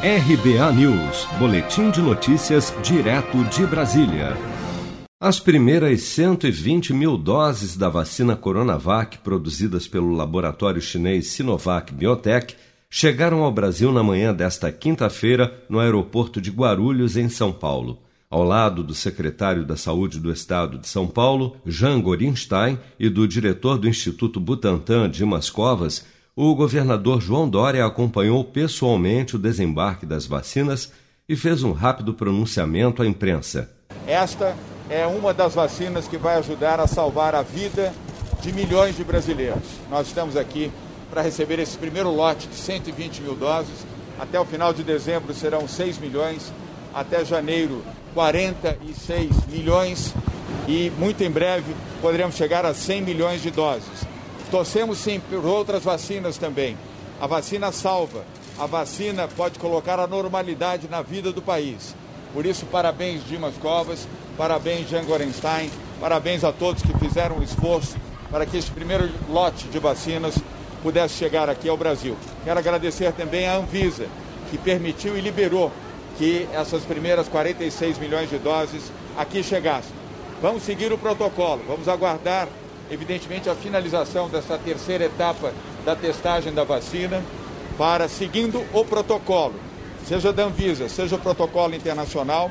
RBA News, Boletim de Notícias, direto de Brasília. As primeiras 120 mil doses da vacina Coronavac, produzidas pelo laboratório chinês Sinovac Biotech, chegaram ao Brasil na manhã desta quinta-feira no aeroporto de Guarulhos, em São Paulo. Ao lado do secretário da Saúde do Estado de São Paulo, Jean Gorinstein, e do diretor do Instituto Butantan, Dimas Covas, o governador João Dória acompanhou pessoalmente o desembarque das vacinas e fez um rápido pronunciamento à imprensa. Esta é uma das vacinas que vai ajudar a salvar a vida de milhões de brasileiros. Nós estamos aqui para receber esse primeiro lote de 120 mil doses. Até o final de dezembro serão 6 milhões, até janeiro 46 milhões e muito em breve poderemos chegar a 100 milhões de doses. Torcemos sim por outras vacinas também. A vacina salva, a vacina pode colocar a normalidade na vida do país. Por isso, parabéns Dimas Covas, parabéns Jean Gorenstein, parabéns a todos que fizeram um esforço para que este primeiro lote de vacinas pudesse chegar aqui ao Brasil. Quero agradecer também à Anvisa, que permitiu e liberou que essas primeiras 46 milhões de doses aqui chegassem. Vamos seguir o protocolo, vamos aguardar evidentemente, a finalização dessa terceira etapa da testagem da vacina para, seguindo o protocolo, seja da Anvisa, seja o protocolo internacional,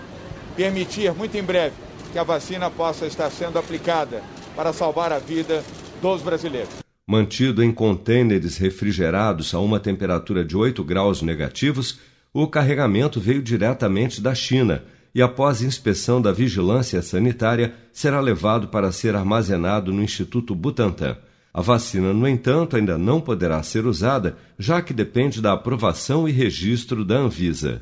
permitir muito em breve que a vacina possa estar sendo aplicada para salvar a vida dos brasileiros. Mantido em contêineres refrigerados a uma temperatura de 8 graus negativos, o carregamento veio diretamente da China e, após inspeção da vigilância sanitária, será levado para ser armazenado no Instituto Butantan. A vacina, no entanto, ainda não poderá ser usada, já que depende da aprovação e registro da Anvisa.